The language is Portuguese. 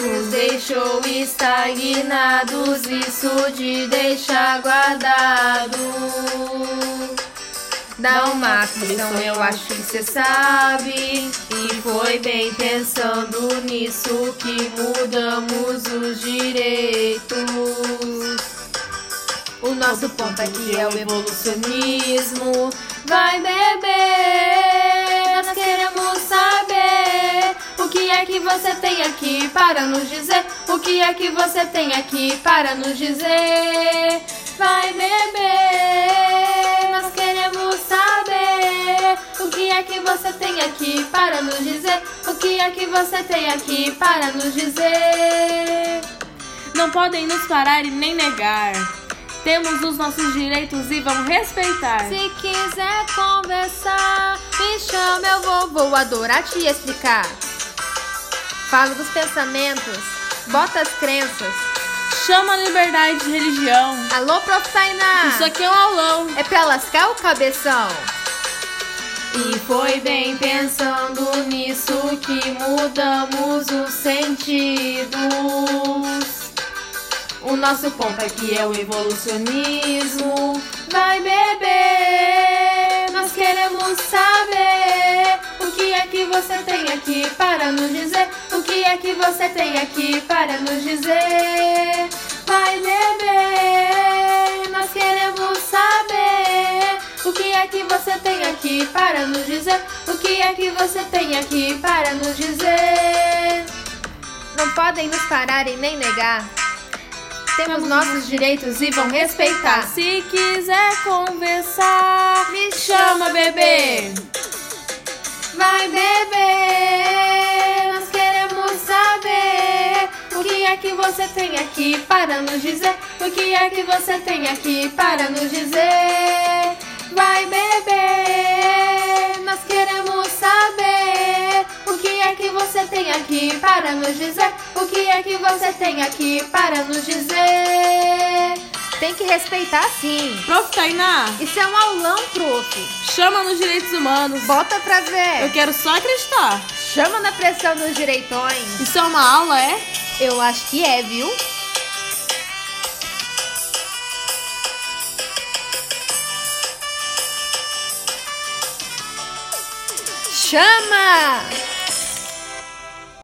Nos deixou estagnados, isso te deixa guardado. Dá uma aflição, eu acho que cê sabe. E foi bem pensando nisso que mudamos os direitos. O nosso ponto aqui é o evolucionismo. Vai beber, que você tem aqui para nos dizer. O que é que você tem aqui para nos dizer? Vai beber, nós queremos saber o que é que você tem aqui para nos dizer. O que é que você tem aqui para nos dizer? Não podem nos parar e nem negar. Temos os nossos direitos e vamos respeitar. Se quiser conversar, me chama, eu vou, vou adorar te explicar. Falo dos pensamentos, bota as crenças. Chama a liberdade de religião. Alô, Prof. Tainá. Isso aqui é um aulão. É pra lascar o cabeção. E foi bem pensando nisso que mudamos os sentidos. O nosso ponto aqui é o evolucionismo. Vai beber, você tem aqui para nos dizer. O que é que você tem aqui para nos dizer? Vai beber, nós queremos saber o que é que você tem aqui para nos dizer. O que é que você tem aqui para nos dizer? Não podem nos parar e nem negar. Temos nossos direitos e vão respeitar. Se quiser conversar, Me chama bebê. Que você tem aqui para nos dizer. O que é que você tem aqui para nos dizer? Vai beber, nós queremos saber o que é que você tem aqui para nos dizer. O que é que você tem aqui para nos dizer? Tem que respeitar sim. Prof. Tainá, Isso é um aulão, prof. chama nos direitos humanos. Bota pra ver. Eu quero só acreditar. Chama na pressão dos direitões. Isso é uma aula, é? Eu acho que é, viu? Chama!